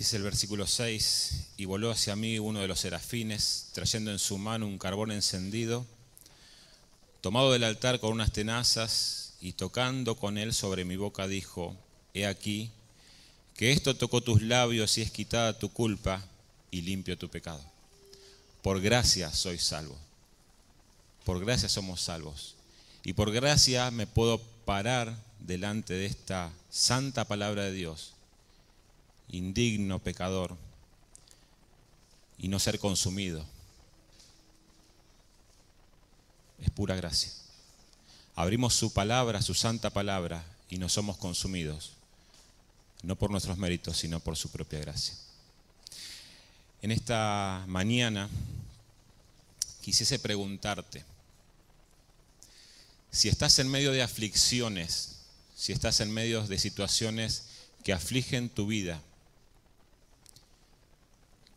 Dice el versículo 6, y voló hacia mí uno de los serafines, trayendo en su mano un carbón encendido, tomado del altar con unas tenazas, y tocando con él sobre mi boca, dijo, He aquí, que esto tocó tus labios y es quitada tu culpa y limpio tu pecado. Por gracia soy salvo. Por gracia somos salvos. Y por gracia me puedo parar delante de esta santa palabra de Dios indigno pecador y no ser consumido. Es pura gracia. Abrimos su palabra, su santa palabra, y no somos consumidos, no por nuestros méritos, sino por su propia gracia. En esta mañana quisiese preguntarte, si estás en medio de aflicciones, si estás en medio de situaciones que afligen tu vida,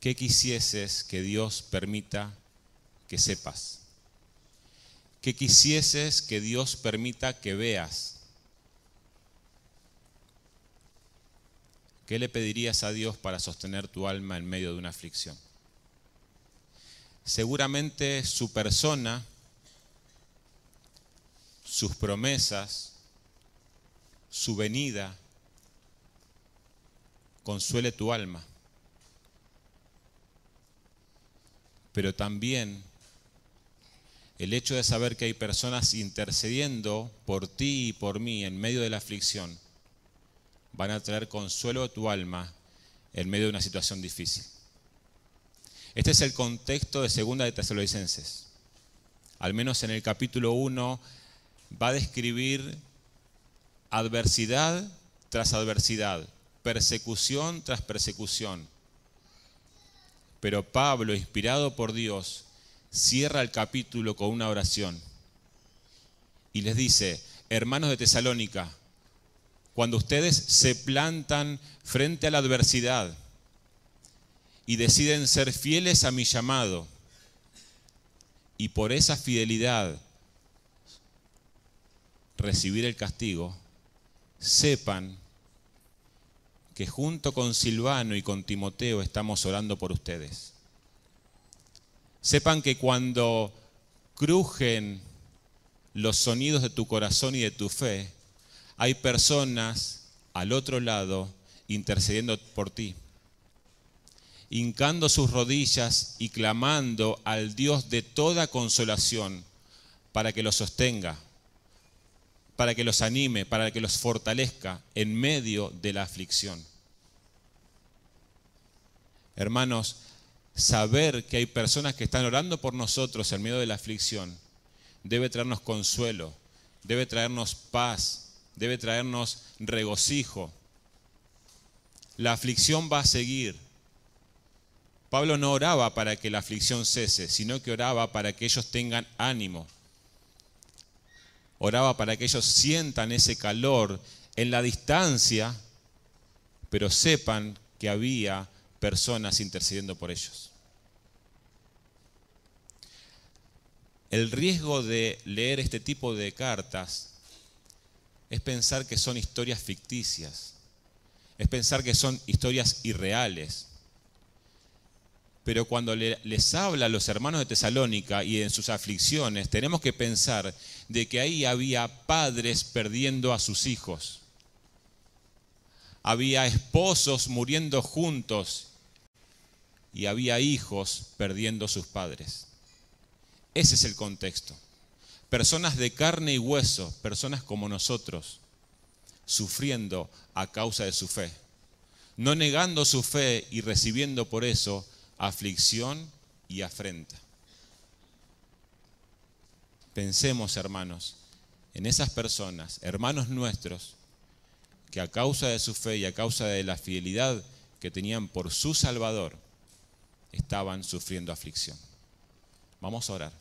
¿qué quisieses que Dios permita que sepas? ¿Qué quisieses que Dios permita que veas? ¿Qué le pedirías a Dios para sostener tu alma en medio de una aflicción? Seguramente su persona, sus promesas, su venida, consuele tu alma. Pero también el hecho de saber que hay personas intercediendo por ti y por mí en medio de la aflicción van a traer consuelo a tu alma en medio de una situación difícil. Este es el contexto de Segunda de Tesalonicenses. Al menos en el capítulo 1 va a describir adversidad tras adversidad, persecución tras persecución, pero Pablo, inspirado por Dios, cierra el capítulo con una oración. Y les dice, hermanos de Tesalónica, cuando ustedes se plantan frente a la adversidad y deciden ser fieles a mi llamado, y por esa fidelidad recibir el castigo, sepan que junto con Silvano y con Timoteo estamos orando por ustedes. Sepan que cuando crujen los sonidos de tu corazón y de tu fe, hay personas al otro lado intercediendo por ti, hincando sus rodillas y clamando al Dios de toda consolación para que los sostenga, para que los anime, para que los fortalezca en medio de la aflicción. Hermanos, saber que hay personas que están orando por nosotros en medio de la aflicción debe traernos consuelo, debe traernos paz, debe traernos regocijo. La aflicción va a seguir. Pablo no oraba para que la aflicción cese, sino que oraba para que ellos tengan ánimo oraba para que ellos sientan ese calor en la distancia, pero sepan que había personas intercediendo por ellos. El riesgo de leer este tipo de cartas es pensar que son historias ficticias, es pensar que son historias irreales. Pero cuando les habla a los hermanos de Tesalónica y en sus aflicciones, tenemos que pensar de que ahí había padres perdiendo a sus hijos. Había esposos muriendo juntos y había hijos perdiendo sus padres. Ese es el contexto. Personas de carne y hueso, personas como nosotros, sufriendo a causa de su fe, no negando su fe y recibiendo por eso aflicción y afrenta. Pensemos, hermanos, en esas personas, hermanos nuestros, que a causa de su fe y a causa de la fidelidad que tenían por su Salvador, estaban sufriendo aflicción. Vamos a orar.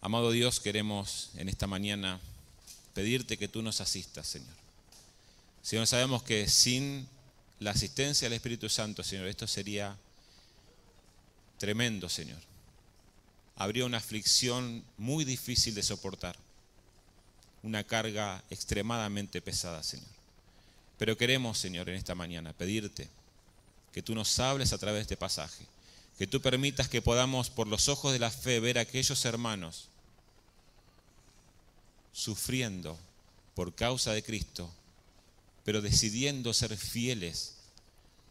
Amado Dios, queremos en esta mañana pedirte que tú nos asistas, Señor. Señor, sabemos que sin la asistencia del Espíritu Santo, Señor, esto sería tremendo, Señor. Habría una aflicción muy difícil de soportar, una carga extremadamente pesada, Señor. Pero queremos, Señor, en esta mañana pedirte que tú nos hables a través de este pasaje, que tú permitas que podamos por los ojos de la fe ver a aquellos hermanos sufriendo por causa de Cristo, pero decidiendo ser fieles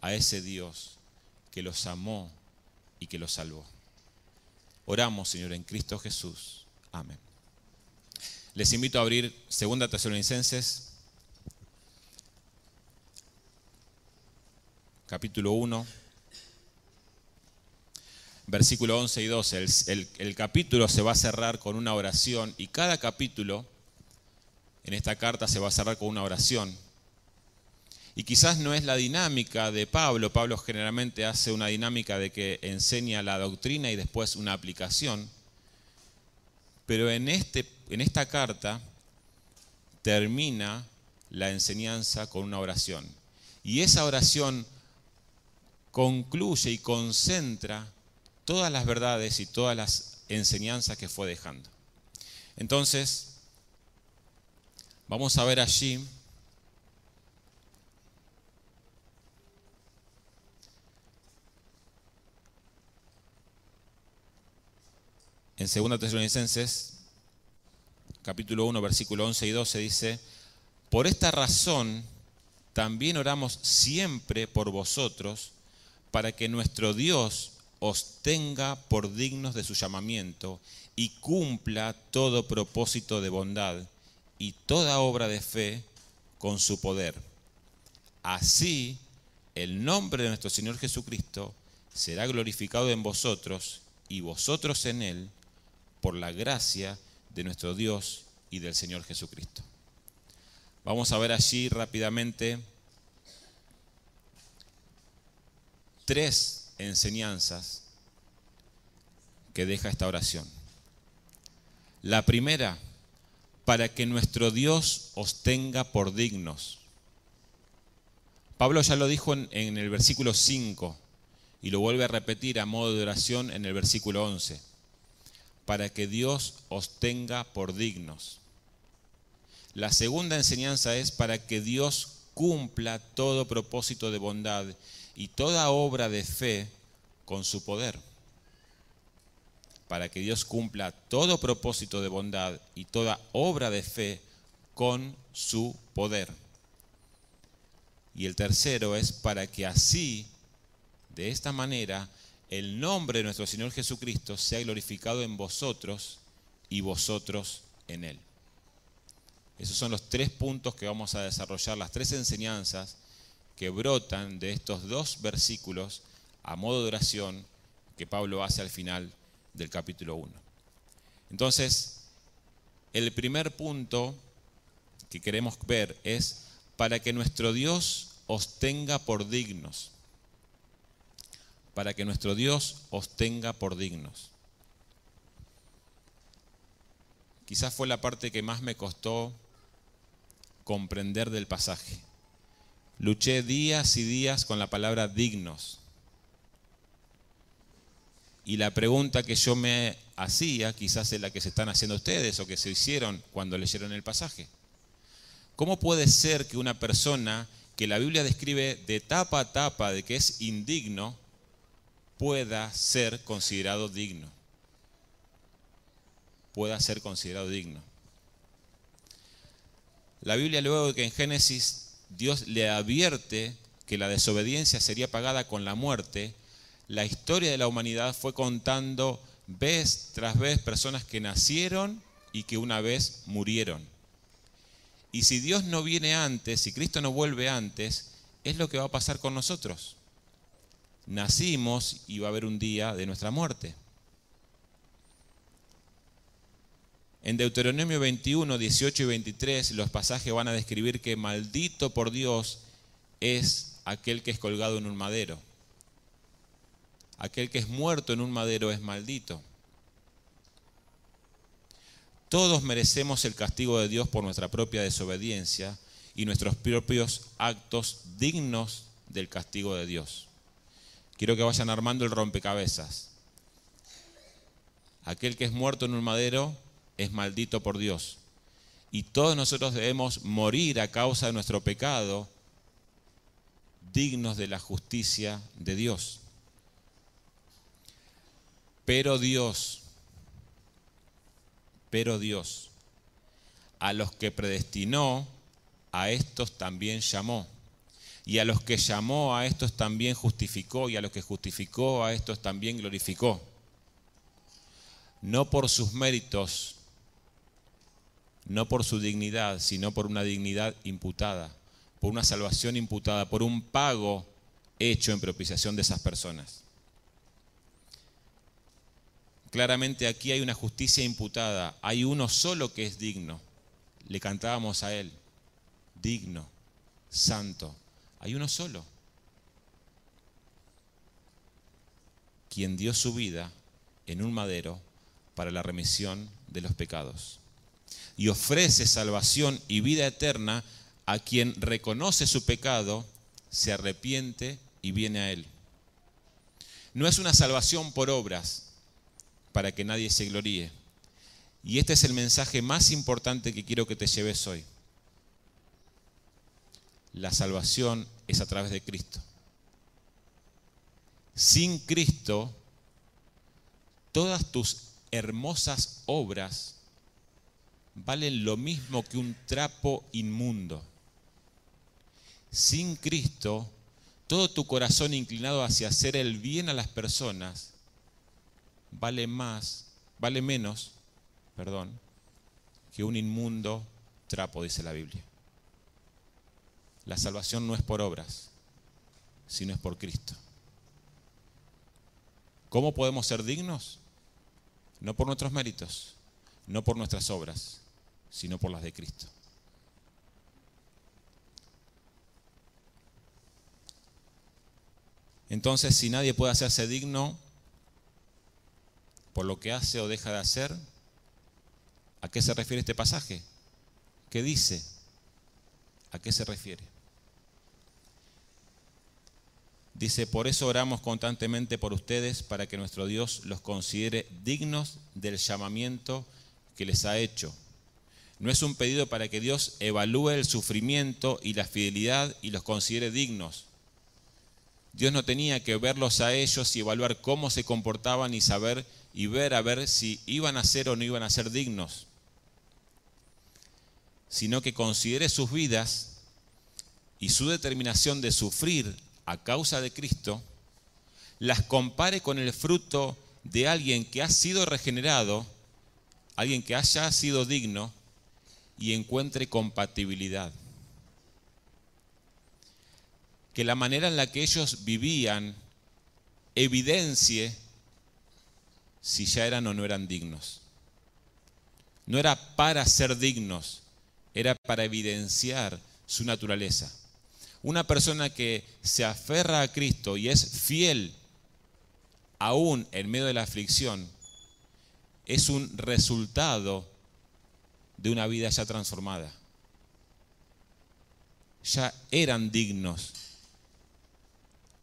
a ese Dios que los amó y que los salvó. Oramos, Señor, en Cristo Jesús. Amén. Les invito a abrir 2 Tesalonicenses, capítulo 1, versículo 11 y 12. El, el capítulo se va a cerrar con una oración y cada capítulo en esta carta se va a cerrar con una oración. Y quizás no es la dinámica de Pablo. Pablo generalmente hace una dinámica de que enseña la doctrina y después una aplicación. Pero en, este, en esta carta termina la enseñanza con una oración. Y esa oración concluye y concentra todas las verdades y todas las enseñanzas que fue dejando. Entonces, vamos a ver allí En 2 Tesalonicenses, capítulo 1, versículo 11 y 12 dice, por esta razón también oramos siempre por vosotros, para que nuestro Dios os tenga por dignos de su llamamiento y cumpla todo propósito de bondad y toda obra de fe con su poder. Así el nombre de nuestro Señor Jesucristo será glorificado en vosotros y vosotros en él por la gracia de nuestro Dios y del Señor Jesucristo. Vamos a ver allí rápidamente tres enseñanzas que deja esta oración. La primera, para que nuestro Dios os tenga por dignos. Pablo ya lo dijo en, el versículo 5 y lo vuelve a repetir a modo de oración en el versículo 11 para que Dios os tenga por dignos. La segunda enseñanza es para que Dios cumpla todo propósito de bondad y toda obra de fe con su poder. Para que Dios cumpla todo propósito de bondad y toda obra de fe con su poder. Y el tercero es para que así, de esta manera, el nombre de nuestro Señor Jesucristo sea glorificado en vosotros y vosotros en Él. Esos son los tres puntos que vamos a desarrollar, las tres enseñanzas que brotan de estos dos versículos a modo de oración que Pablo hace al final del capítulo 1. Entonces, el primer punto que queremos ver es para que nuestro Dios os tenga por dignos para que nuestro Dios os tenga por dignos. Quizás fue la parte que más me costó comprender del pasaje. Luché días y días con la palabra dignos. Y la pregunta que yo me hacía, quizás es la que se están haciendo ustedes o que se hicieron cuando leyeron el pasaje. ¿Cómo puede ser que una persona que la Biblia describe de tapa a tapa de que es indigno, pueda ser considerado digno. Pueda ser considerado digno. La Biblia luego de que en Génesis Dios le advierte que la desobediencia sería pagada con la muerte, la historia de la humanidad fue contando vez tras vez personas que nacieron y que una vez murieron. Y si Dios no viene antes, si Cristo no vuelve antes, es lo que va a pasar con nosotros nacimos y va a haber un día de nuestra muerte. En Deuteronomio 21, 18 y 23 los pasajes van a describir que maldito por Dios es aquel que es colgado en un madero. Aquel que es muerto en un madero es maldito. Todos merecemos el castigo de Dios por nuestra propia desobediencia y nuestros propios actos dignos del castigo de Dios. Quiero que vayan armando el rompecabezas. Aquel que es muerto en un madero es maldito por Dios. Y todos nosotros debemos morir a causa de nuestro pecado dignos de la justicia de Dios. Pero Dios, pero Dios, a los que predestinó, a estos también llamó. Y a los que llamó, a estos también justificó. Y a los que justificó, a estos también glorificó. No por sus méritos, no por su dignidad, sino por una dignidad imputada, por una salvación imputada, por un pago hecho en propiciación de esas personas. Claramente aquí hay una justicia imputada, hay uno solo que es digno. Le cantábamos a él, digno, santo. Hay uno solo, quien dio su vida en un madero para la remisión de los pecados y ofrece salvación y vida eterna a quien reconoce su pecado, se arrepiente y viene a Él. No es una salvación por obras para que nadie se gloríe. Y este es el mensaje más importante que quiero que te lleves hoy. La salvación es a través de Cristo. Sin Cristo, todas tus hermosas obras valen lo mismo que un trapo inmundo. Sin Cristo, todo tu corazón inclinado hacia hacer el bien a las personas vale más, vale menos, perdón, que un inmundo trapo, dice la Biblia. La salvación no es por obras, sino es por Cristo. ¿Cómo podemos ser dignos? No por nuestros méritos, no por nuestras obras, sino por las de Cristo. Entonces, si nadie puede hacerse digno por lo que hace o deja de hacer, ¿a qué se refiere este pasaje? ¿Qué dice? ¿A qué se refiere? Dice, por eso oramos constantemente por ustedes, para que nuestro Dios los considere dignos del llamamiento que les ha hecho no es un pedido para que Dios evalúe el sufrimiento y la fidelidad y los considere dignos. Dios no tenía que verlos a ellos y evaluar cómo se comportaban y saber y ver a ver si iban a ser o no iban a ser dignos, sino que considere sus vidas y su determinación de sufrir a causa de Cristo, las compare con el fruto de alguien que ha sido regenerado, alguien que haya sido digno y encuentre compatibilidad. Que la manera en la que ellos vivían evidencie si ya eran o no eran dignos. No era para ser dignos, era para evidenciar su naturaleza. Una persona que se aferra a Cristo y es fiel aún en medio de la aflicción, es un resultado de una vida ya transformada. Ya eran dignos.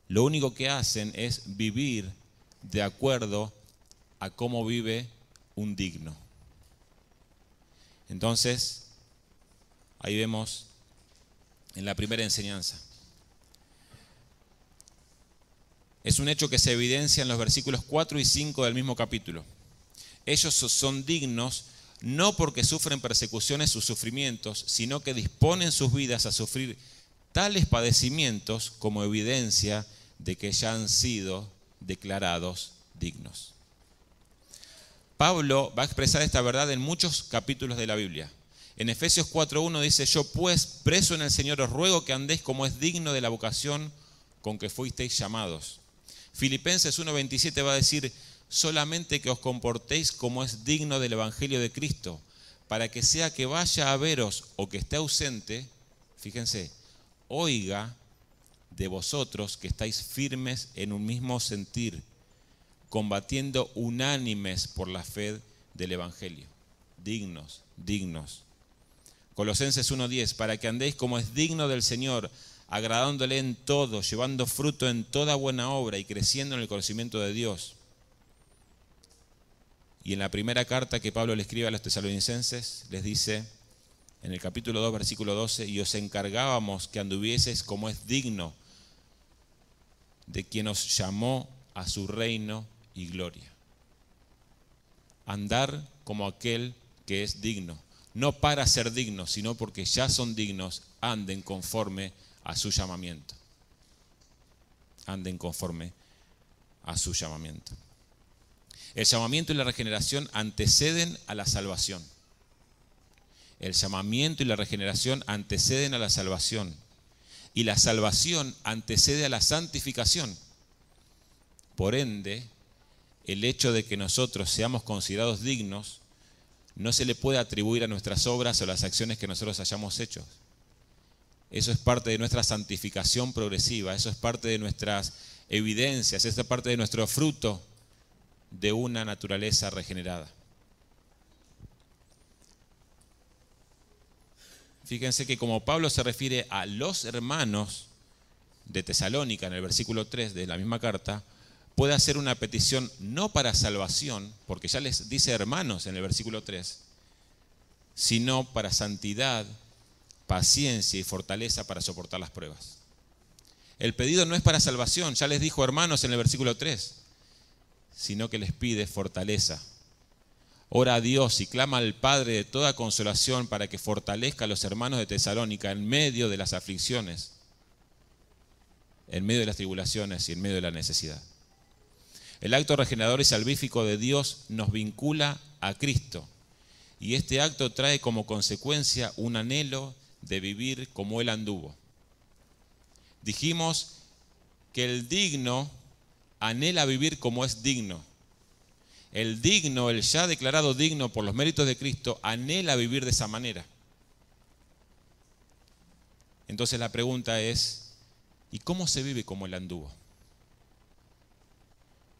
Lo único que hacen es vivir de acuerdo a cómo vive un digno. Entonces, ahí vemos en la primera enseñanza. Es un hecho que se evidencia en los versículos 4 y 5 del mismo capítulo. Ellos son dignos no porque sufren persecuciones o sufrimientos, sino que disponen sus vidas a sufrir tales padecimientos como evidencia de que ya han sido declarados dignos. Pablo va a expresar esta verdad en muchos capítulos de la Biblia. En Efesios 4.1 dice, yo pues, preso en el Señor, os ruego que andéis como es digno de la vocación con que fuisteis llamados. Filipenses 1.27 va a decir, solamente que os comportéis como es digno del Evangelio de Cristo, para que sea que vaya a veros o que esté ausente, fíjense, oiga de vosotros que estáis firmes en un mismo sentir, combatiendo unánimes por la fe del Evangelio. Dignos, dignos. Colosenses 1.10, para que andéis como es digno del Señor, agradándole en todo, llevando fruto en toda buena obra y creciendo en el conocimiento de Dios y en la primera carta que Pablo le escribe a los tesalonicenses, les dice en el capítulo 2, versículo 12, y os encargábamos que anduvieseis como es digno de quien nos llamó a su reino y gloria. Andar como aquel que es digno, no para ser dignos, sino porque ya son dignos, anden conforme a su llamamiento. Anden conforme a su llamamiento. El llamamiento y la regeneración anteceden a la salvación. El llamamiento y la regeneración anteceden a la salvación. Y la salvación antecede a la santificación. Por ende, el hecho de que nosotros seamos considerados dignos no se le puede atribuir a nuestras obras o las acciones que nosotros hayamos hecho. Eso es parte de nuestra santificación progresiva, eso es parte de nuestras evidencias, eso es parte de nuestro fruto de una naturaleza regenerada. Fíjense que como Pablo se refiere a los hermanos de Tesalónica en el versículo 3 de la misma carta, puede hacer una petición no para salvación, porque ya les dice hermanos en el versículo 3, sino para santidad, paciencia y fortaleza para soportar las pruebas. El pedido no es para salvación, ya les dijo hermanos en el versículo 3, sino que les pide fortaleza. Ora a Dios y clama al Padre de toda consolación para que fortalezca a los hermanos de Tesalónica en medio de las aflicciones, en medio de las tribulaciones y en medio de la necesidad. El acto regenerador y salvífico de Dios nos vincula a Cristo y este acto trae como consecuencia un anhelo de vivir como Él anduvo. Dijimos que el digno anhela vivir como es digno. El digno, el ya declarado digno por los méritos de Cristo, anhela vivir de esa manera. Entonces la pregunta es, ¿y cómo se vive como Él anduvo?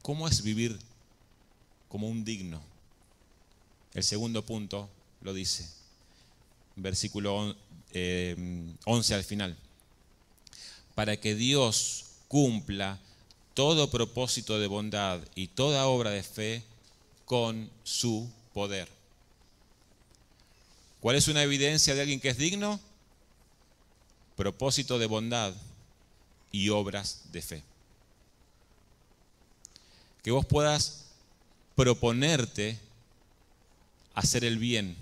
¿Cómo es vivir como un digno? El segundo punto lo dice, versículo 11 eh, al final. Para que Dios cumpla todo propósito de bondad y toda obra de fe con su poder. ¿Cuál es una evidencia de alguien que es digno? Propósito de bondad y obras de fe que vos puedas proponerte hacer el bien,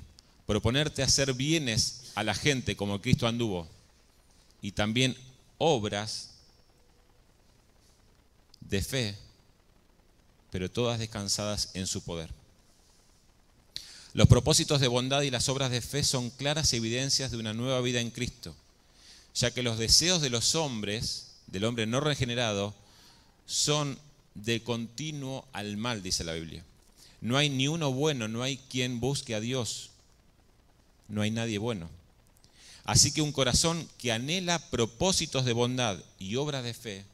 proponerte hacer bienes a la gente como Cristo anduvo, y también obras de fe, pero todas descansadas en su poder. Los propósitos de bondad y las obras de fe son claras evidencias de una nueva vida en Cristo, ya que los deseos de los hombres, del hombre no regenerado, son de continuo al mal, dice la Biblia. No hay ni uno bueno, no hay quien busque a Dios. No hay nadie bueno. Así que un corazón que anhela propósitos de bondad y obras de fe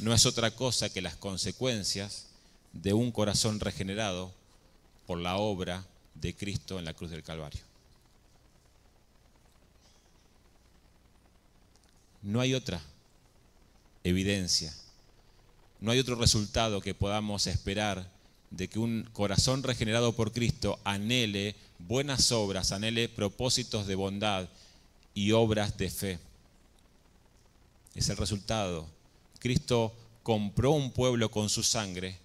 no es otra cosa que las consecuencias de un corazón regenerado por la obra de Cristo en la cruz del Calvario. No hay otra evidencia no hay otro resultado que podamos esperar de que un corazón regenerado por Cristo anhele buenas obras, anhele propósitos de bondad y obras de fe. Es el resultado. Cristo compró un pueblo con su sangre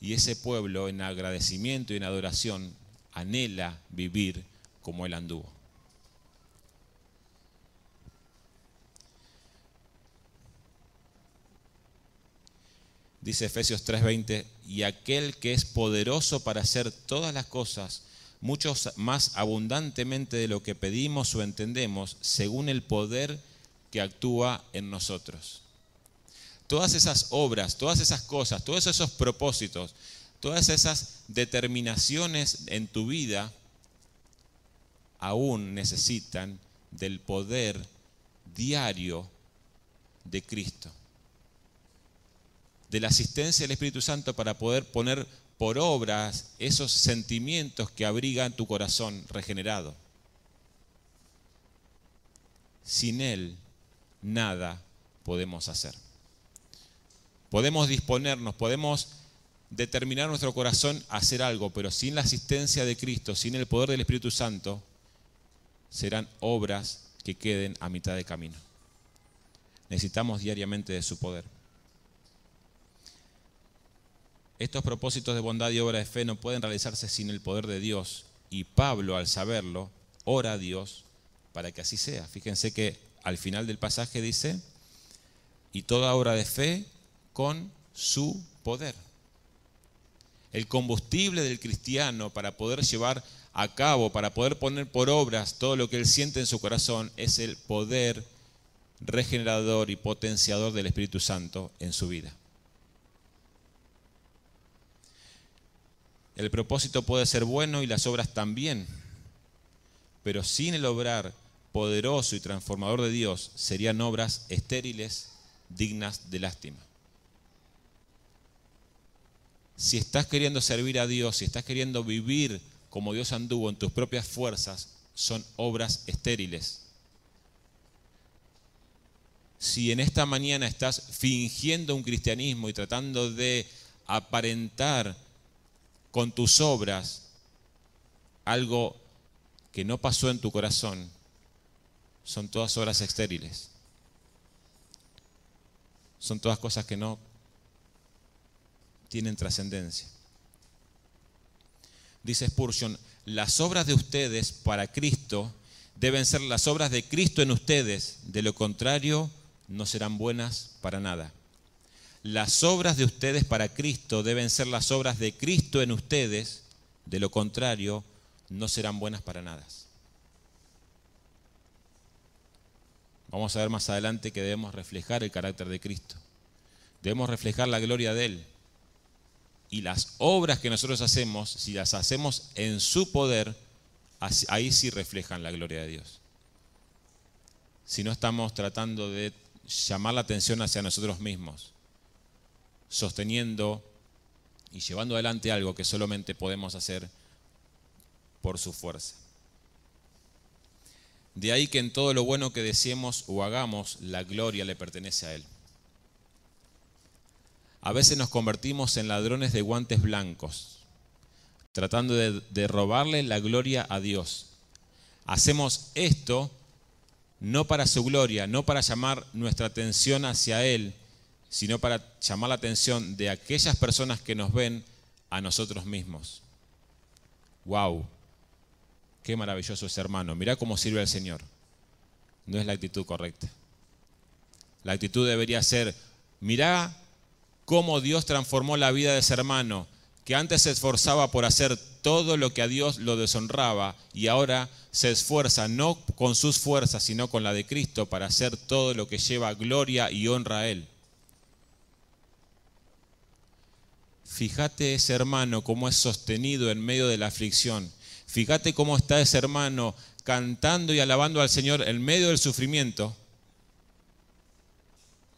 y ese pueblo en agradecimiento y en adoración anhela vivir como él anduvo. Dice Efesios 3:20, y aquel que es poderoso para hacer todas las cosas, mucho más abundantemente de lo que pedimos o entendemos, según el poder que actúa en nosotros. Todas esas obras, todas esas cosas, todos esos propósitos, todas esas determinaciones en tu vida, aún necesitan del poder diario de Cristo de la asistencia del Espíritu Santo para poder poner por obras esos sentimientos que abrigan tu corazón regenerado. Sin Él, nada podemos hacer. Podemos disponernos, podemos determinar nuestro corazón a hacer algo, pero sin la asistencia de Cristo, sin el poder del Espíritu Santo, serán obras que queden a mitad de camino. Necesitamos diariamente de su poder. Estos propósitos de bondad y obra de fe no pueden realizarse sin el poder de Dios. Y Pablo, al saberlo, ora a Dios para que así sea. Fíjense que al final del pasaje dice, y toda obra de fe con su poder. El combustible del cristiano para poder llevar a cabo, para poder poner por obras todo lo que él siente en su corazón, es el poder regenerador y potenciador del Espíritu Santo en su vida. El propósito puede ser bueno y las obras también, pero sin el obrar poderoso y transformador de Dios serían obras estériles, dignas de lástima. Si estás queriendo servir a Dios, si estás queriendo vivir como Dios anduvo en tus propias fuerzas, son obras estériles. Si en esta mañana estás fingiendo un cristianismo y tratando de aparentar con tus obras algo que no pasó en tu corazón, son todas obras estériles. Son todas cosas que no tienen trascendencia. Dice Spurgeon, las obras de ustedes para Cristo deben ser las obras de Cristo en ustedes, de lo contrario no serán buenas para nada. Las obras de ustedes para Cristo deben ser las obras de Cristo en ustedes, de lo contrario no serán buenas para nada. Vamos a ver más adelante que debemos reflejar el carácter de Cristo. Debemos reflejar la gloria de Él. Y las obras que nosotros hacemos, si las hacemos en su poder, ahí sí reflejan la gloria de Dios. Si no estamos tratando de llamar la atención hacia nosotros mismos, sosteniendo y llevando adelante algo que solamente podemos hacer por su fuerza. De ahí que en todo lo bueno que deseemos o hagamos, la gloria le pertenece a Él. A veces nos convertimos en ladrones de guantes blancos, tratando de, robarle la gloria a Dios. Hacemos esto no para su gloria, no para llamar nuestra atención hacia Él, sino para llamar la atención de aquellas personas que nos ven a nosotros mismos. ¡Wow! Qué maravilloso ese hermano. Mirá cómo sirve al Señor. No es la actitud correcta. La actitud debería ser, mirá cómo Dios transformó la vida de ese hermano, que antes se esforzaba por hacer todo lo que a Dios lo deshonraba y ahora se esfuerza no con sus fuerzas, sino con la de Cristo para hacer todo lo que lleva gloria y honra a Él. Fíjate ese hermano cómo es sostenido en medio de la aflicción. Fíjate cómo está ese hermano cantando y alabando al Señor en medio del sufrimiento.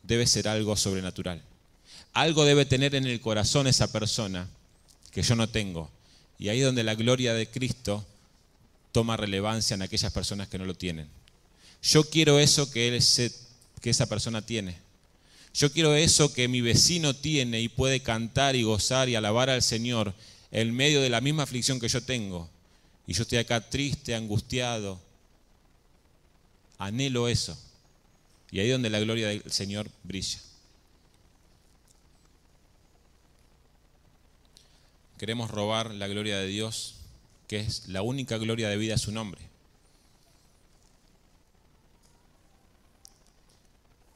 Debe ser algo sobrenatural. Algo debe tener en el corazón esa persona que yo no tengo. Y ahí es donde la gloria de Cristo toma relevancia en aquellas personas que no lo tienen. Yo quiero eso que, él que esa persona tiene. Yo quiero eso que mi vecino tiene y puede cantar y gozar y alabar al Señor en medio de la misma aflicción que yo tengo y yo estoy acá triste, angustiado. Anhelo eso. Y ahí es donde la gloria del Señor brilla. Queremos robar la gloria de Dios, que es la única gloria de vida a su nombre.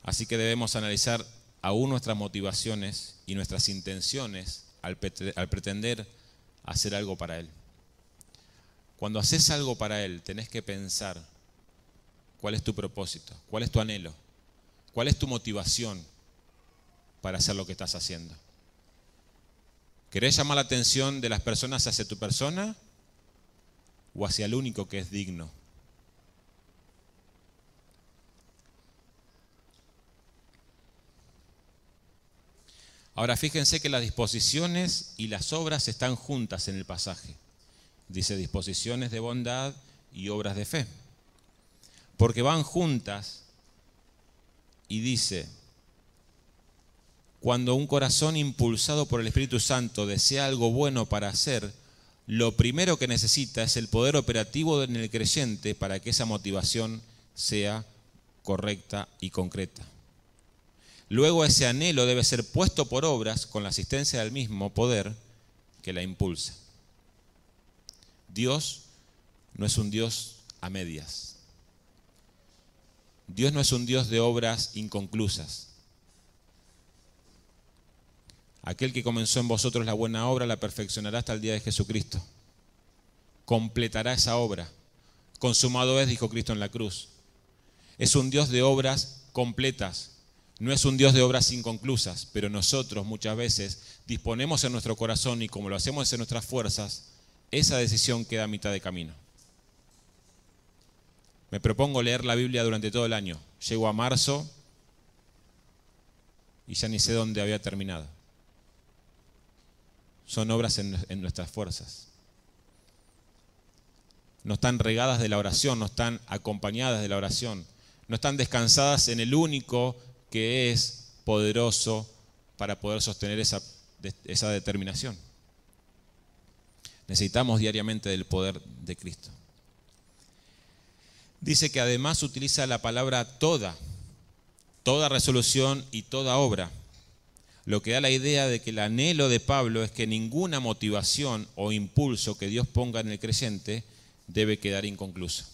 Así que debemos analizar aún nuestras motivaciones y nuestras intenciones al, pretender hacer algo para Él. Cuando haces algo para Él, tenés que pensar cuál es tu propósito, cuál es tu anhelo, cuál es tu motivación para hacer lo que estás haciendo. ¿Querés llamar la atención de las personas hacia tu persona o hacia el único que es digno? Ahora fíjense que las disposiciones y las obras están juntas en el pasaje. Dice disposiciones de bondad y obras de fe. Porque van juntas y dice, cuando un corazón impulsado por el Espíritu Santo desea algo bueno para hacer, lo primero que necesita es el poder operativo en el creyente para que esa motivación sea correcta y concreta. Luego ese anhelo debe ser puesto por obras con la asistencia del mismo poder que la impulsa. Dios no es un Dios a medias. Dios no es un Dios de obras inconclusas. Aquel que comenzó en vosotros la buena obra la perfeccionará hasta el día de Jesucristo. Completará esa obra. Consumado es, dijo Cristo en la cruz. Es un Dios de obras completas. No es un Dios de obras inconclusas, pero nosotros muchas veces disponemos en nuestro corazón y como lo hacemos en nuestras fuerzas, esa decisión queda a mitad de camino. Me propongo leer la Biblia durante todo el año. Llego a marzo y ya ni sé dónde había terminado. Son obras en, nuestras fuerzas. No están regadas de la oración, no están acompañadas de la oración, no están descansadas en el único que es poderoso para poder sostener esa, esa determinación. Necesitamos diariamente del poder de Cristo. Dice que además utiliza la palabra toda, toda resolución y toda obra, lo que da la idea de que el anhelo de Pablo es que ninguna motivación o impulso que Dios ponga en el creyente debe quedar inconcluso.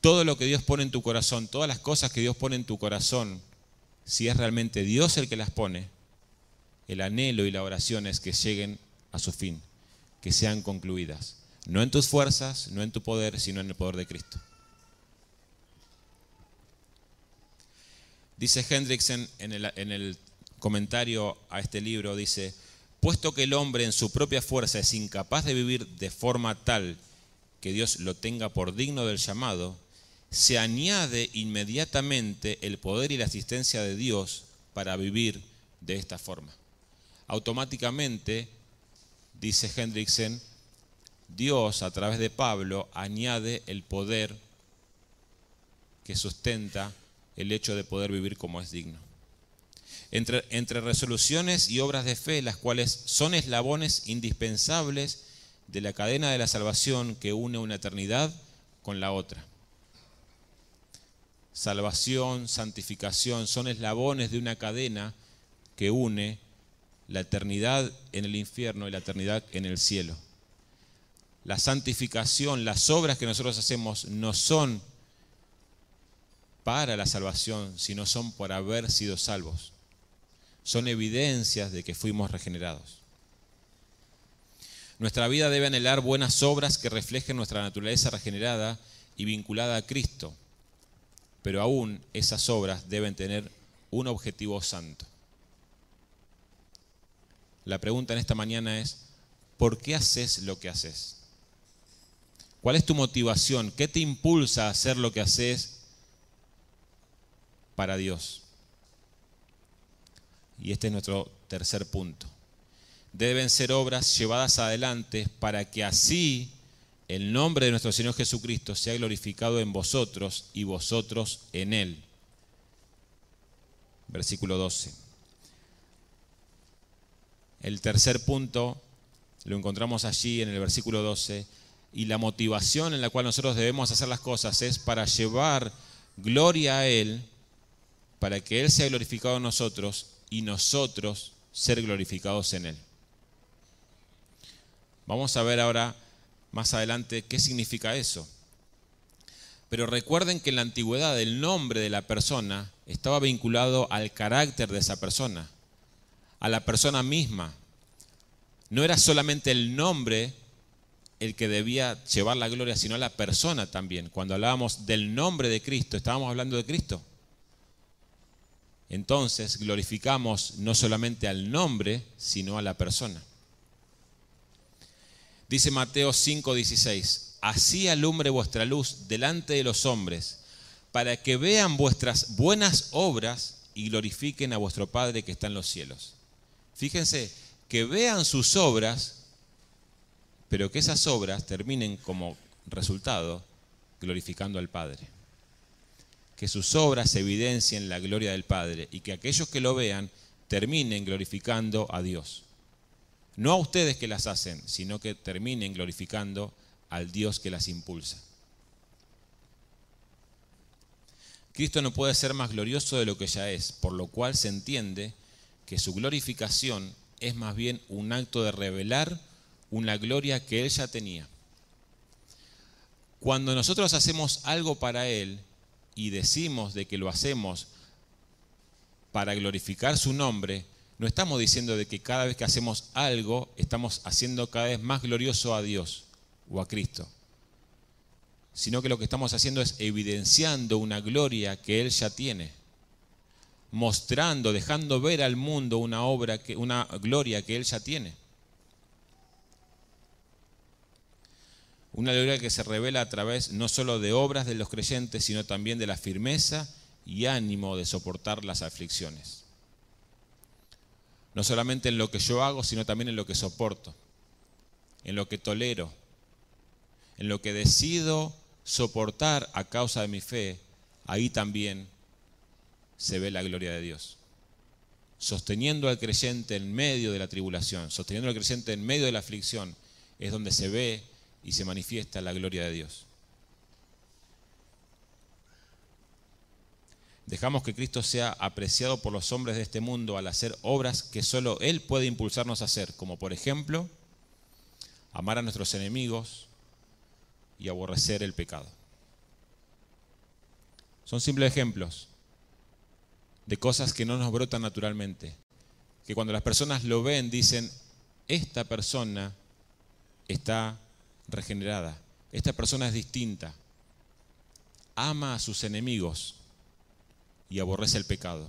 Todo lo que Dios pone en tu corazón, todas las cosas que Dios pone en tu corazón, si es realmente Dios el que las pone, el anhelo y la oración es que lleguen a su fin que sean concluidas. No en tus fuerzas, no en tu poder, sino en el poder de Cristo. Dice Hendrickson en el, en el comentario a este libro, dice, puesto que el hombre en su propia fuerza es incapaz de vivir de forma tal que Dios lo tenga por digno del llamado, se añade inmediatamente el poder y la asistencia de Dios para vivir de esta forma. Automáticamente dice Hendrickson, Dios a través de Pablo añade el poder que sustenta el hecho de poder vivir como es digno. Entre, entre, resoluciones y obras de fe, las cuales son eslabones indispensables de la cadena de la salvación que une una eternidad con la otra. Salvación, santificación, son eslabones de una cadena que une la eternidad en el infierno y la eternidad en el cielo. La santificación, las obras que nosotros hacemos no son para la salvación, sino son por haber sido salvos. Son evidencias de que fuimos regenerados. Nuestra vida debe anhelar buenas obras que reflejen nuestra naturaleza regenerada y vinculada a Cristo, pero aún esas obras deben tener un objetivo santo. La pregunta en esta mañana es, ¿por qué haces lo que haces? ¿Cuál es tu motivación? ¿Qué te impulsa a hacer lo que haces para Dios? Y este es nuestro tercer punto. Deben ser obras llevadas adelante para que así el nombre de nuestro Señor Jesucristo sea glorificado en vosotros y vosotros en Él. Versículo 12. El tercer punto lo encontramos allí en el versículo 12. Y la motivación en la cual nosotros debemos hacer las cosas es para llevar gloria a Él, para que Él sea glorificado en nosotros y nosotros ser glorificados en Él. Vamos a ver ahora más adelante qué significa eso. Pero recuerden que en la antigüedad el nombre de la persona estaba vinculado al carácter de esa persona a la persona misma. No era solamente el nombre el que debía llevar la gloria, sino a la persona también. Cuando hablábamos del nombre de Cristo, estábamos hablando de Cristo. Entonces glorificamos no solamente al nombre, sino a la persona. Dice Mateo 5:16, así alumbre vuestra luz delante de los hombres, para que vean vuestras buenas obras y glorifiquen a vuestro Padre que está en los cielos. Fíjense, que vean sus obras, pero que esas obras terminen como resultado glorificando al Padre. Que sus obras evidencien la gloria del Padre y que aquellos que lo vean terminen glorificando a Dios. No a ustedes que las hacen, sino que terminen glorificando al Dios que las impulsa. Cristo no puede ser más glorioso de lo que ya es, por lo cual se entiende que su glorificación es más bien un acto de revelar una gloria que Él ya tenía. Cuando nosotros hacemos algo para Él y decimos de que lo hacemos para glorificar su nombre, no estamos diciendo de que cada vez que hacemos algo estamos haciendo cada vez más glorioso a Dios o a Cristo, sino que lo que estamos haciendo es evidenciando una gloria que Él ya tiene, mostrando, dejando ver al mundo una obra, que, una gloria que Él ya tiene. Una gloria que se revela a través no solo de obras de los creyentes, sino también de la firmeza y ánimo de soportar las aflicciones. No solamente en lo que yo hago, sino también en lo que soporto, en lo que tolero, en lo que decido soportar a causa de mi fe, ahí también se ve la gloria de Dios. Sosteniendo al creyente en medio de la tribulación, sosteniendo al creyente en medio de la aflicción, es donde se ve y se manifiesta la gloria de Dios. Dejamos que Cristo sea apreciado por los hombres de este mundo al hacer obras que solo Él puede impulsarnos a hacer, como por ejemplo amar a nuestros enemigos y aborrecer el pecado. Son simples ejemplos de cosas que no nos brotan naturalmente, que cuando las personas lo ven dicen, esta persona está regenerada. Esta persona es distinta. Ama a sus enemigos y aborrece el pecado.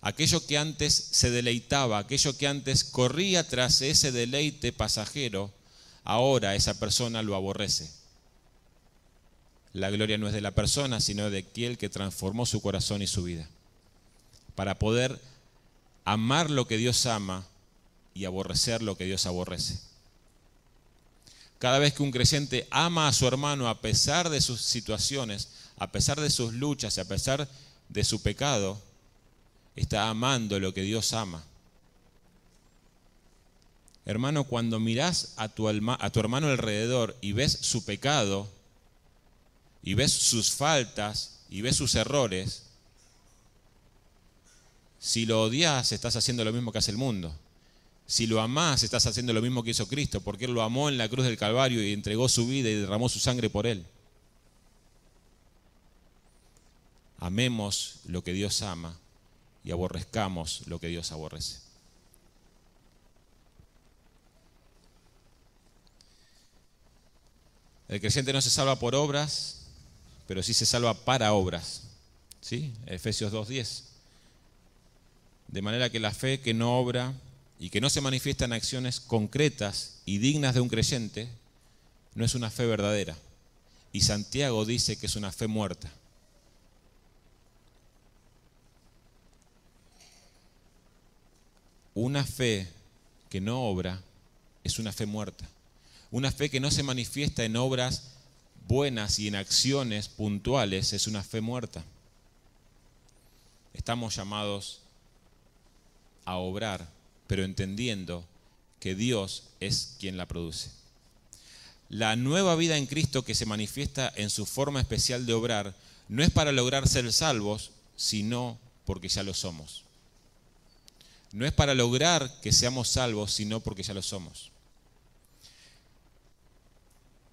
Aquello que antes se deleitaba, aquello que antes corría tras ese deleite pasajero, ahora esa persona lo aborrece. La gloria no es de la persona, sino de aquel que transformó su corazón y su vida. Para poder amar lo que Dios ama y aborrecer lo que Dios aborrece. Cada vez que un creyente ama a su hermano a pesar de sus situaciones, a pesar de sus luchas a pesar de su pecado, está amando lo que Dios ama. Hermano, cuando mirás a tu, a tu hermano alrededor y ves su pecado, y ves sus faltas, y ves sus errores, si lo odias, estás haciendo lo mismo que hace el mundo. Si lo amás, estás haciendo lo mismo que hizo Cristo, porque Él lo amó en la cruz del Calvario y entregó su vida y derramó su sangre por Él. Amemos lo que Dios ama y aborrezcamos lo que Dios aborrece. El creyente no se salva por obras, pero sí se salva para obras. ¿Sí? Efesios 2.10. De manera que la fe que no obra y que no se manifiesta en acciones concretas y dignas de un creyente, no es una fe verdadera. Y Santiago dice que es una fe muerta. Una fe que no obra es una fe muerta. Una fe que no se manifiesta en obras buenas y en acciones puntuales es una fe muerta. Estamos llamados a obrar pero entendiendo que Dios es quien la produce. La nueva vida en Cristo que se manifiesta en su forma especial de obrar no es para lograr ser salvos, sino porque ya lo somos. No es para lograr que seamos salvos, sino porque ya lo somos.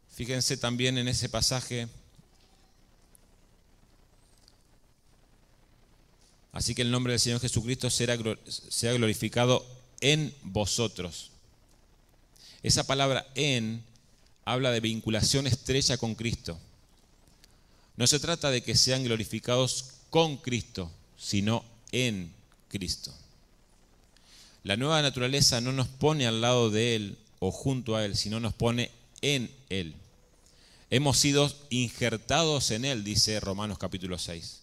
Fíjense también en ese pasaje. Así que el nombre del Señor Jesucristo sea glorificado en vosotros. Esa palabra en habla de vinculación estrecha con Cristo. No se trata de que sean glorificados con Cristo, sino en Cristo. La nueva naturaleza no nos pone al lado de Él o junto a Él, sino nos pone en Él. Hemos sido injertados en Él, dice Romanos capítulo 6.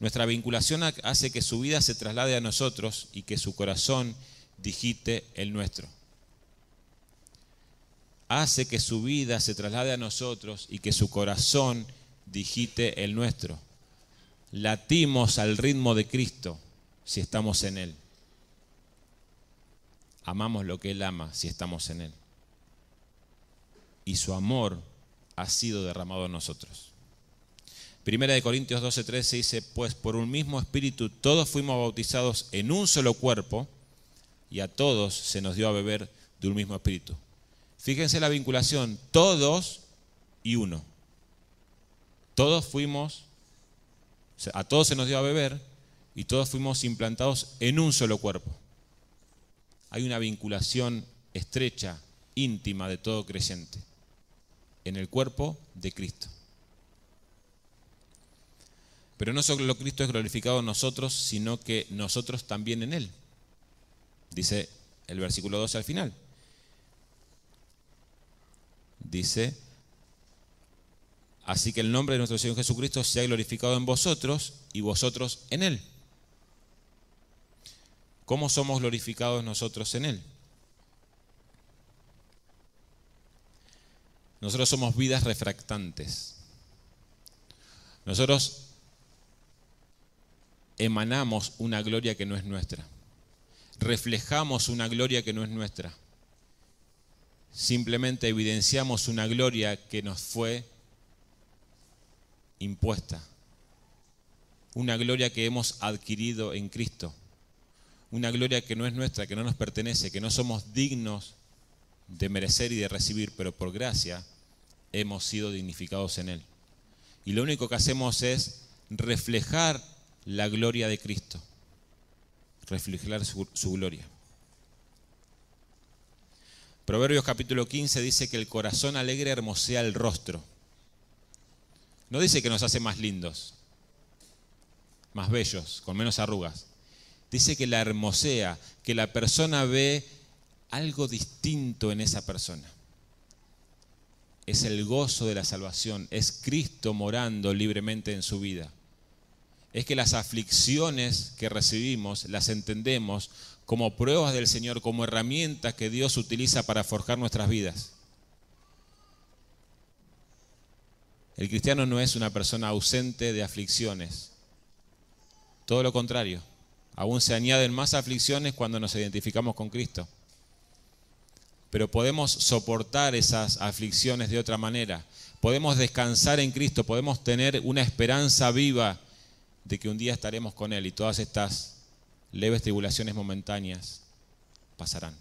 Nuestra vinculación hace que su vida se traslade a nosotros y que su corazón dijiste el nuestro. Hace que su vida se traslade a nosotros y que su corazón dijiste el nuestro. Latimos al ritmo de Cristo si estamos en Él. Amamos lo que Él ama si estamos en Él. Y su amor ha sido derramado en nosotros. Primera de Corintios 12:13 dice, pues por un mismo espíritu todos fuimos bautizados en un solo cuerpo y a todos se nos dio a beber de un mismo espíritu. Fíjense la vinculación, todos y uno. Todos fuimos, a todos se nos dio a beber y todos fuimos implantados en un solo cuerpo. Hay una vinculación estrecha, íntima de todo creyente, en el cuerpo de Cristo. Pero no solo Cristo es glorificado en nosotros, sino que nosotros también en Él. Dice el versículo 12 al final. Dice, así que el nombre de nuestro Señor Jesucristo sea glorificado en vosotros y vosotros en Él. ¿Cómo somos glorificados nosotros en Él? Nosotros somos vidas refractantes. Nosotros emanamos una gloria que no es nuestra. Reflejamos una gloria que no es nuestra. Simplemente evidenciamos una gloria que nos fue impuesta. Una gloria que hemos adquirido en Cristo. Una gloria que no es nuestra, que no nos pertenece, que no somos dignos de merecer y de recibir, pero por gracia hemos sido dignificados en Él. Y lo único que hacemos es reflejar la gloria de Cristo, reflejar su, gloria. Proverbios capítulo 15 dice que el corazón alegre hermosea el rostro. No dice que nos hace más lindos, más bellos, con menos arrugas. Dice que la hermosea, que la persona ve algo distinto en esa persona. Es el gozo de la salvación, es Cristo morando libremente en su vida es que las aflicciones que recibimos las entendemos como pruebas del Señor, como herramientas que Dios utiliza para forjar nuestras vidas. El cristiano no es una persona ausente de aflicciones. Todo lo contrario. Aún se añaden más aflicciones cuando nos identificamos con Cristo. Pero podemos soportar esas aflicciones de otra manera. Podemos descansar en Cristo, podemos tener una esperanza viva de que un día estaremos con Él y todas estas leves tribulaciones momentáneas pasarán.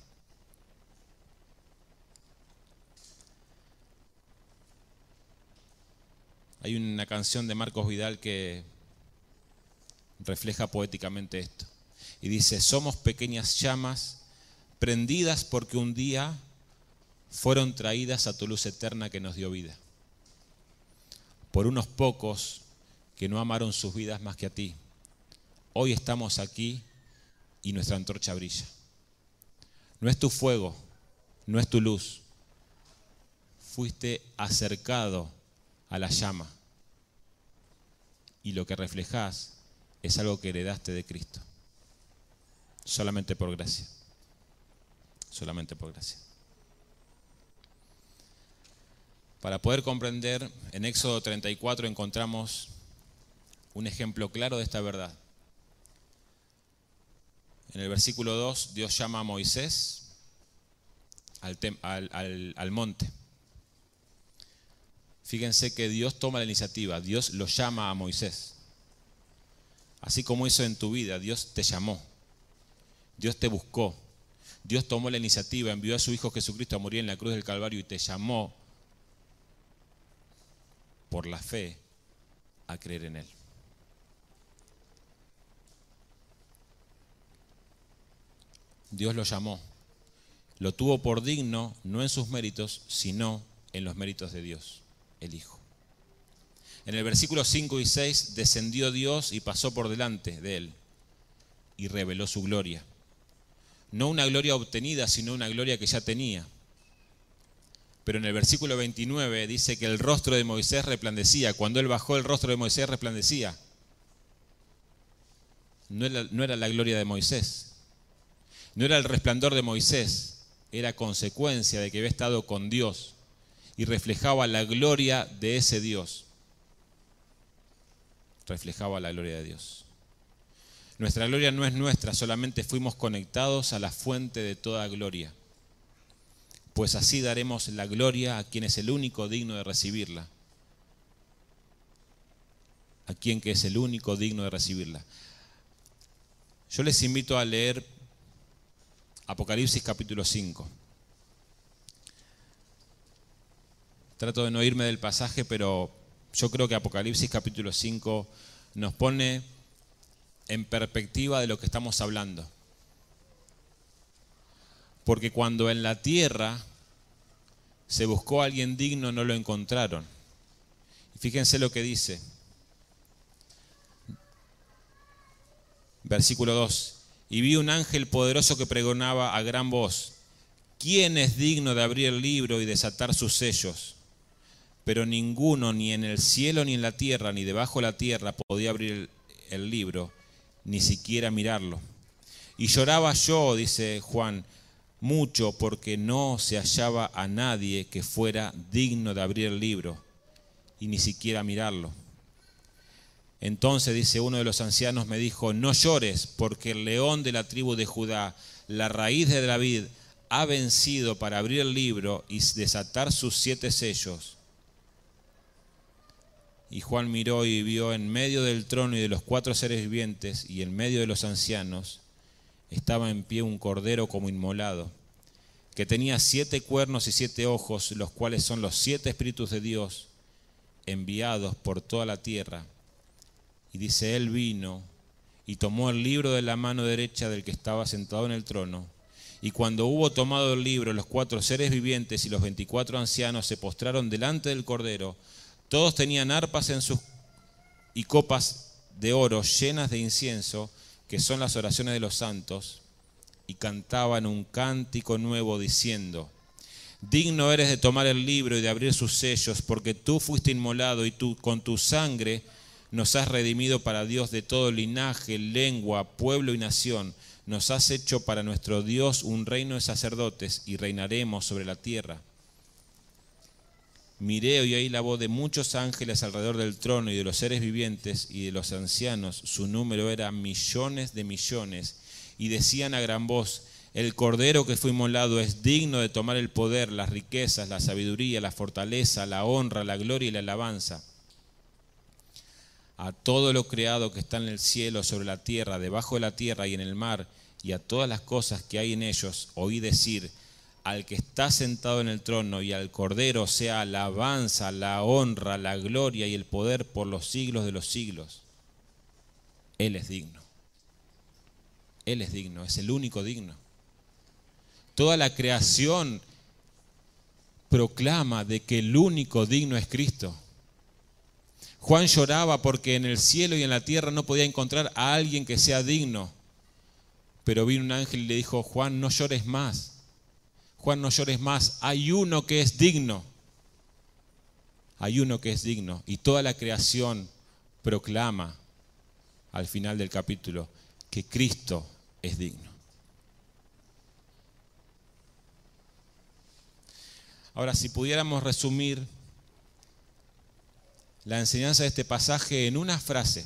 Hay una canción de Marcos Vidal que refleja poéticamente esto. Y dice, somos pequeñas llamas prendidas porque un día fueron traídas a tu luz eterna que nos dio vida. Por unos pocos que no amaron sus vidas más que a ti. Hoy estamos aquí y nuestra antorcha brilla. No es tu fuego, no es tu luz. Fuiste acercado a la llama y lo que reflejas es algo que heredaste de Cristo. Solamente por gracia. Solamente por gracia. Para poder comprender, en Éxodo 34 encontramos un ejemplo claro de esta verdad. En el versículo 2, Dios llama a Moisés al, monte. Fíjense que Dios toma la iniciativa, Dios lo llama a Moisés. Así como hizo en tu vida, Dios te llamó, Dios te buscó, Dios tomó la iniciativa, envió a su Hijo Jesucristo a morir en la cruz del Calvario y te llamó por la fe a creer en Él. Dios lo llamó. Lo tuvo por digno, no en sus méritos, sino en los méritos de Dios, el Hijo. En el versículo 5 y 6 descendió Dios y pasó por delante de él y reveló su gloria. No una gloria obtenida, sino una gloria que ya tenía. Pero en el versículo 29 dice que el rostro de Moisés resplandecía. Cuando él bajó, el rostro de Moisés resplandecía. No era, no era la gloria de Moisés, no era el resplandor de Moisés, era consecuencia de que había estado con Dios y reflejaba la gloria de ese Dios. Reflejaba la gloria de Dios. Nuestra gloria no es nuestra, solamente fuimos conectados a la fuente de toda gloria. Pues así daremos la gloria a quien es el único digno de recibirla. a quien que es el único digno de recibirla. Yo les invito a leer Apocalipsis capítulo 5. Trato de no irme del pasaje, pero yo creo que Apocalipsis capítulo 5 nos pone en perspectiva de lo que estamos hablando. Porque cuando en la tierra se buscó a alguien digno, no lo encontraron. Fíjense lo que dice. Versículo 2. Y vi un ángel poderoso que pregonaba a gran voz, ¿quién es digno de abrir el libro y desatar sus sellos? Pero ninguno, ni en el cielo, ni en la tierra, ni debajo de la tierra, podía abrir el, libro, ni siquiera mirarlo. Y lloraba yo, dice Juan, mucho porque no se hallaba a nadie que fuera digno de abrir el libro y ni siquiera mirarlo. Entonces dice uno de los ancianos, me dijo, no llores porque el león de la tribu de Judá, la raíz de David, ha vencido para abrir el libro y desatar sus siete sellos. Y Juan miró y vio en medio del trono y de los cuatro seres vivientes y en medio de los ancianos estaba en pie un cordero como inmolado, que tenía siete cuernos y siete ojos, los cuales son los siete espíritus de Dios enviados por toda la tierra. Y dice, él vino y tomó el libro de la mano derecha del que estaba sentado en el trono. Y cuando hubo tomado el libro, los cuatro seres vivientes y los veinticuatro ancianos se postraron delante del cordero. Todos tenían arpas en sus y copas de oro llenas de incienso que son las oraciones de los santos, y cantaban un cántico nuevo diciendo, digno eres de tomar el libro y de abrir sus sellos, porque tú fuiste inmolado y tú con tu sangre nos has redimido para Dios de todo linaje, lengua, pueblo y nación. Nos has hecho para nuestro Dios un reino de sacerdotes y reinaremos sobre la tierra. Miré y oí la voz de muchos ángeles alrededor del trono y de los seres vivientes y de los ancianos. Su número era millones de millones. Y decían a gran voz, el cordero que fue inmolado es digno de tomar el poder, las riquezas, la sabiduría, la fortaleza, la honra, la gloria y la alabanza. A todo lo creado que está en el cielo, sobre la tierra, debajo de la tierra y en el mar, y a todas las cosas que hay en ellos, oí decir, al que está sentado en el trono y al Cordero sea alabanza, la honra, la gloria y el poder por los siglos de los siglos. Él es digno. Él es digno, es el único digno. Toda la creación proclama de que el único digno es Cristo. Juan lloraba porque en el cielo y en la tierra no podía encontrar a alguien que sea digno. Pero vino un ángel y le dijo, Juan, no llores más Juan, no llores más, hay uno que es digno. Hay uno que es digno. Y toda la creación proclama al final del capítulo que Cristo es digno. Ahora, si pudiéramos resumir la enseñanza de este pasaje en una frase,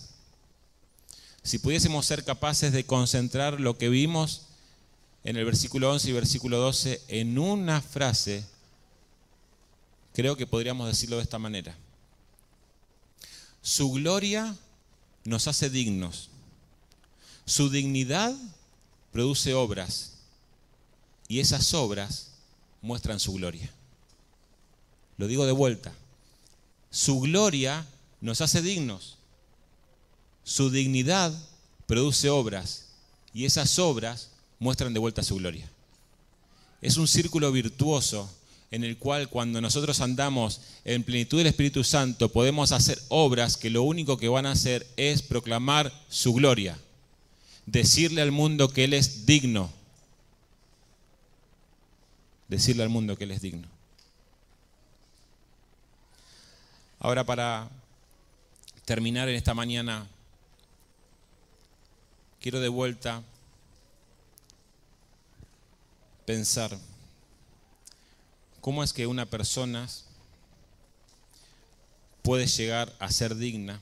si pudiésemos ser capaces de concentrar lo que vimos en el versículo 11 y versículo 12 en una frase, creo que podríamos decirlo de esta manera. Su gloria nos hace dignos. Su dignidad produce obras y esas obras muestran su gloria. Lo digo de vuelta. Su gloria nos hace dignos. Su dignidad produce obras y esas obras muestran de vuelta su gloria. Es un círculo virtuoso en el cual cuando nosotros andamos en plenitud del Espíritu Santo podemos hacer obras que lo único que van a hacer es proclamar su gloria, decirle al mundo que Él es digno, decirle al mundo que Él es digno. Ahora para terminar en esta mañana, quiero de vuelta pensar cómo es que una persona puede llegar a ser digna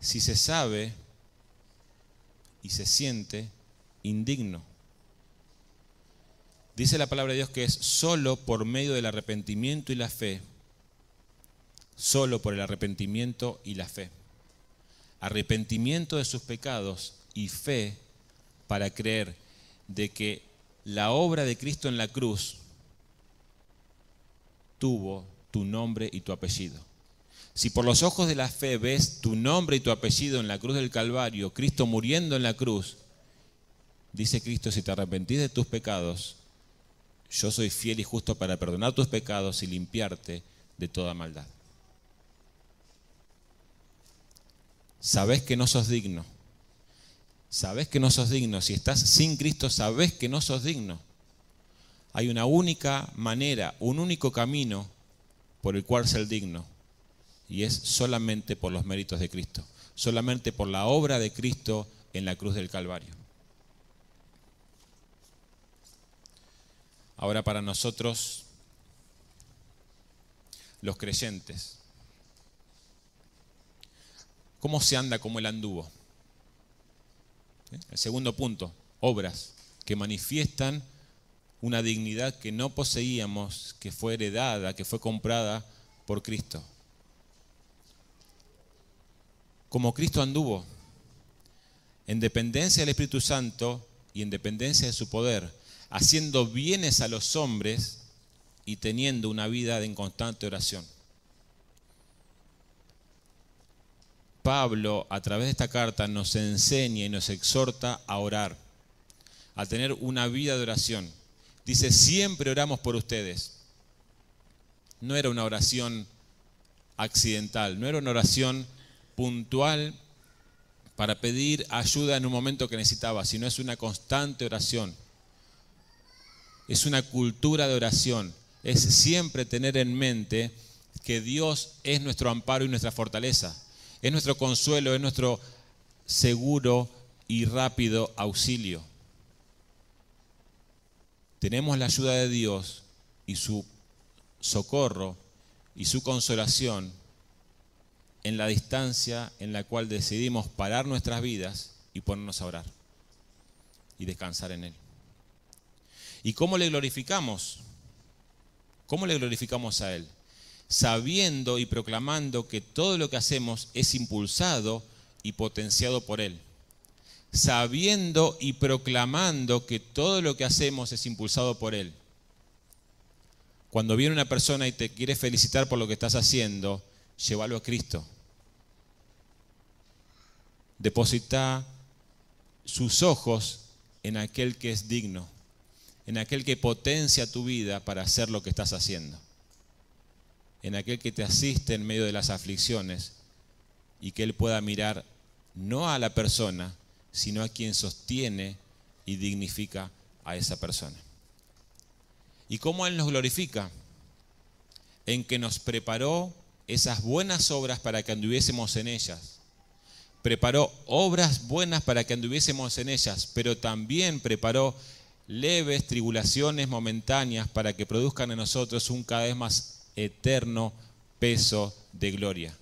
si se sabe y se siente indigno. Dice la palabra de Dios que es solo por medio del arrepentimiento y la fe, solo por el arrepentimiento y la fe. Arrepentimiento de sus pecados y fe para creer de que la obra de Cristo en la cruz tuvo tu nombre y tu apellido. Si por los ojos de la fe ves tu nombre y tu apellido en la cruz del Calvario, Cristo muriendo en la cruz, dice Cristo, si te arrepentís de tus pecados, yo soy fiel y justo para perdonar tus pecados y limpiarte de toda maldad. Sabes que no sos digno. Sabes que no sos digno. Si estás sin Cristo, sabes que no sos digno. Hay una única manera, un único camino por el cual ser digno. Y es solamente por los méritos de Cristo. Solamente por la obra de Cristo en la cruz del Calvario. Ahora para nosotros, los creyentes, ¿cómo se anda como el anduvo? ¿Eh? El segundo punto, obras que manifiestan una dignidad que no poseíamos, que fue heredada, que fue comprada por Cristo. Como Cristo anduvo, en dependencia del Espíritu Santo y en dependencia de su poder, haciendo bienes a los hombres y teniendo una vida en constante oración. Pablo, a través de esta carta, nos enseña y nos exhorta a orar, a tener una vida de oración. Dice, siempre oramos por ustedes. No era una oración accidental, no era una oración puntual para pedir ayuda en un momento que necesitaba, sino es una constante oración es una cultura de oración, es siempre tener en mente que Dios es nuestro amparo y nuestra fortaleza, es nuestro consuelo, es nuestro seguro y rápido auxilio. Tenemos la ayuda de Dios y su socorro y su consolación en la distancia en la cual decidimos parar nuestras vidas y ponernos a orar y descansar en Él. ¿Y cómo le glorificamos? ¿Cómo le glorificamos a Él? Sabiendo y proclamando que todo lo que hacemos es impulsado y potenciado por Él. Sabiendo y proclamando que todo lo que hacemos es impulsado por Él. Cuando viene una persona y te quiere felicitar por lo que estás haciendo, llévalo a Cristo. Deposita sus ojos en aquel que es digno en aquel que potencia tu vida para hacer lo que estás haciendo, en aquel que te asiste en medio de las aflicciones y que Él pueda mirar no a la persona, sino a quien sostiene y dignifica a esa persona. ¿Y cómo Él nos glorifica? En que nos preparó esas buenas obras para que anduviésemos en ellas. Preparó obras buenas para que anduviésemos en ellas, pero también preparó leves tribulaciones momentáneas para que produzcan en nosotros un cada vez más eterno peso de gloria.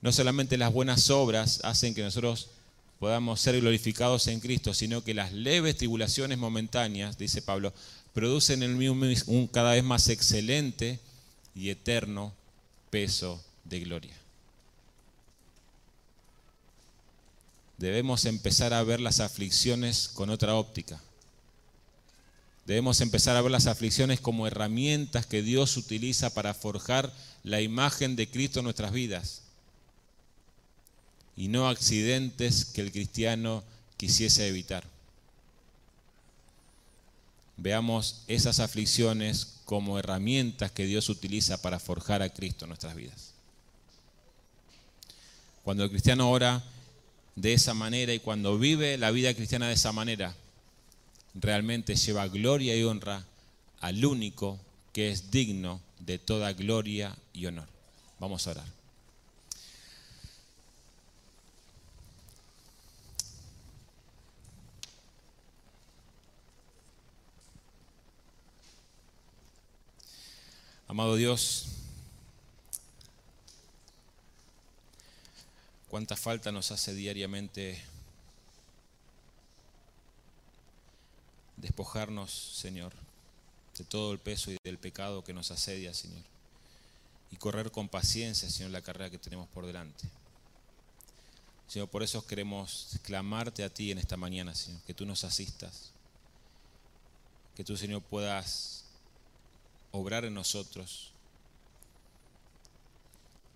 No solamente las buenas obras hacen que nosotros podamos ser glorificados en Cristo, sino que las leves tribulaciones momentáneas, dice Pablo, producen en mí un cada vez más excelente y eterno peso de gloria. debemos empezar a ver las aflicciones con otra óptica. Debemos empezar a ver las aflicciones como herramientas que Dios utiliza para forjar la imagen de Cristo en nuestras vidas y no accidentes que el cristiano quisiese evitar. Veamos esas aflicciones como herramientas que Dios utiliza para forjar a Cristo en nuestras vidas. Cuando el cristiano ora, de esa manera y cuando vive la vida cristiana de esa manera, realmente lleva gloria y honra al único que es digno de toda gloria y honor. Vamos a orar. Amado Dios, cuánta falta nos hace diariamente despojarnos, Señor, de todo el peso y del pecado que nos asedia, Señor. y correr con paciencia, Señor, la carrera que tenemos por delante. Señor, por eso queremos clamarte a ti en esta mañana, Señor, que tú nos asistas, que tú, Señor, puedas obrar en nosotros,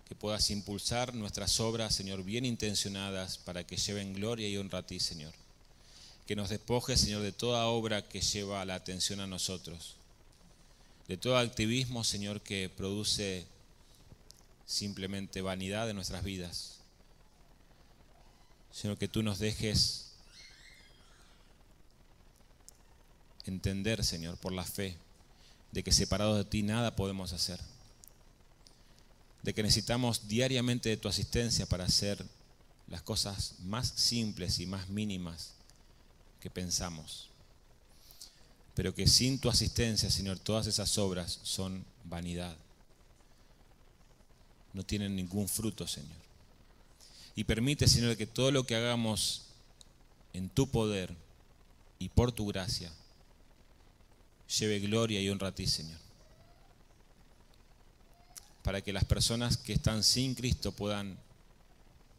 que puedas impulsar nuestras obras, Señor, bien intencionadas para que lleven gloria y honra a ti, Señor. Que nos despojes, Señor, de toda obra que lleva la atención a nosotros, de todo activismo, Señor, que produce simplemente vanidad en nuestras vidas. Señor, que tú nos dejes entender, Señor, por la fe, de que separados de ti nada podemos hacer. De que necesitamos diariamente de tu asistencia para hacer las cosas más simples y más mínimas que pensamos. Pero que sin tu asistencia, Señor, todas esas obras son vanidad. No tienen ningún fruto, Señor. Y permite, Señor, que todo lo que hagamos en tu poder y por tu gracia lleve gloria y honra a ti, Señor. Para que las personas que están sin Cristo puedan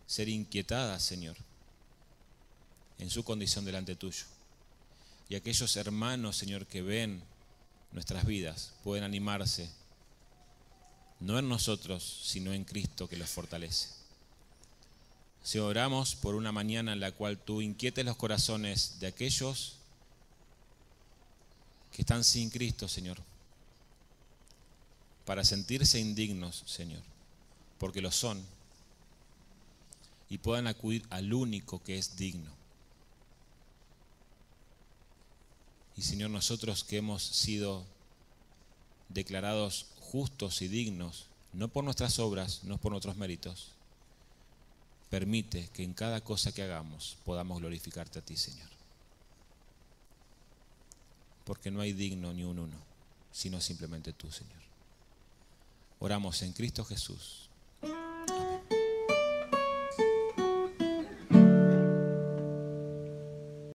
ser inquietadas, Señor, en su condición delante tuyo. Y aquellos hermanos, Señor, que ven nuestras vidas, pueden animarse, no en nosotros, sino en Cristo que los fortalece. Si oramos por una mañana en la cual tú inquietes los corazones de aquellos que están sin Cristo, Señor, para sentirse indignos, Señor, porque lo son, y puedan acudir al único que es digno. Y Señor, nosotros que hemos sido declarados justos y dignos, no por nuestras obras, no por nuestros méritos, permite que en cada cosa que hagamos podamos glorificarte a ti, Señor porque no hay digno ni un uno, sino simplemente tú, Señor. Oramos en Cristo Jesús. Amén.